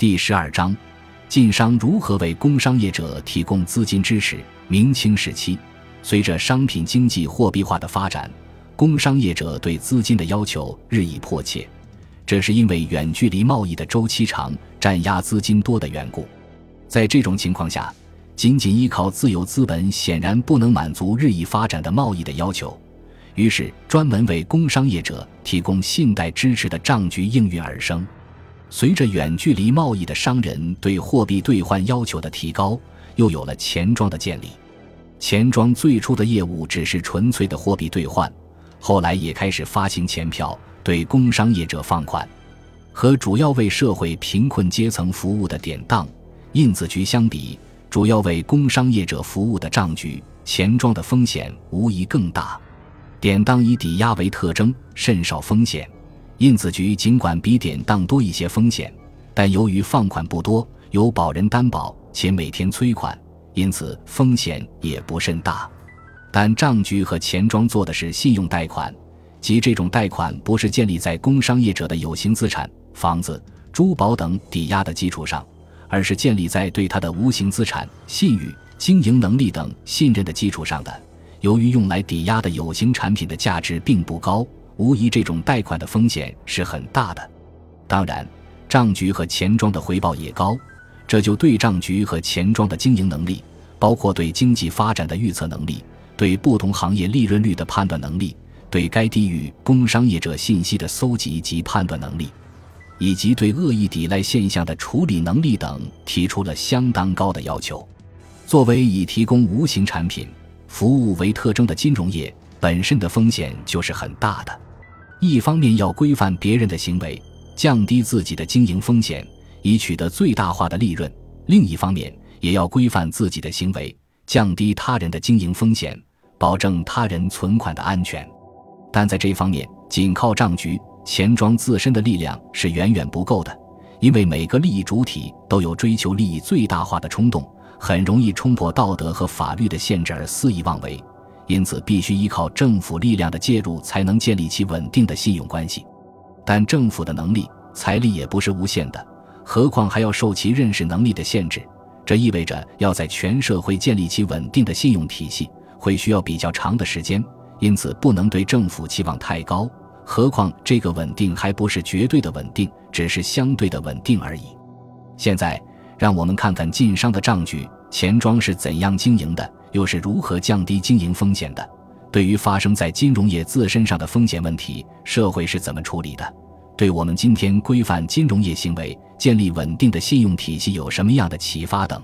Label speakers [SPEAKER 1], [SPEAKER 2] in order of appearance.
[SPEAKER 1] 第十二章，晋商如何为工商业者提供资金支持？明清时期，随着商品经济货币化的发展，工商业者对资金的要求日益迫切。这是因为远距离贸易的周期长、占压资金多的缘故。在这种情况下，仅仅依靠自由资本显然不能满足日益发展的贸易的要求。于是，专门为工商业者提供信贷支持的账局应运而生。随着远距离贸易的商人对货币兑换要求的提高，又有了钱庄的建立。钱庄最初的业务只是纯粹的货币兑换，后来也开始发行钱票，对工商业者放款。和主要为社会贫困阶层服务的典当、印字局相比，主要为工商业者服务的账局、钱庄的风险无疑更大。典当以抵押为特征，甚少风险。印子局尽管比典当多一些风险，但由于放款不多，有保人担保，且每天催款，因此风险也不甚大。但账局和钱庄做的是信用贷款，即这种贷款不是建立在工商业者的有形资产（房子、珠宝等）抵押的基础上，而是建立在对他的无形资产（信誉、经营能力等）信任的基础上的。由于用来抵押的有形产品的价值并不高。无疑，这种贷款的风险是很大的。当然，账局和钱庄的回报也高，这就对账局和钱庄的经营能力，包括对经济发展的预测能力、对不同行业利润率的判断能力、对该地域工商业者信息的搜集及判断能力，以及对恶意抵赖现象的处理能力等，提出了相当高的要求。作为以提供无形产品、服务为特征的金融业，本身的风险就是很大的。一方面要规范别人的行为，降低自己的经营风险，以取得最大化的利润；另一方面也要规范自己的行为，降低他人的经营风险，保证他人存款的安全。但在这方面，仅靠账局、钱庄自身的力量是远远不够的，因为每个利益主体都有追求利益最大化的冲动，很容易冲破道德和法律的限制而肆意妄为。因此，必须依靠政府力量的介入，才能建立起稳定的信用关系。但政府的能力、财力也不是无限的，何况还要受其认识能力的限制。这意味着要在全社会建立起稳定的信用体系，会需要比较长的时间。因此，不能对政府期望太高。何况，这个稳定还不是绝对的稳定，只是相对的稳定而已。现在，让我们看看晋商的账局、钱庄是怎样经营的。又是如何降低经营风险的？对于发生在金融业自身上的风险问题，社会是怎么处理的？对我们今天规范金融业行为、建立稳定的信用体系有什么样的启发等？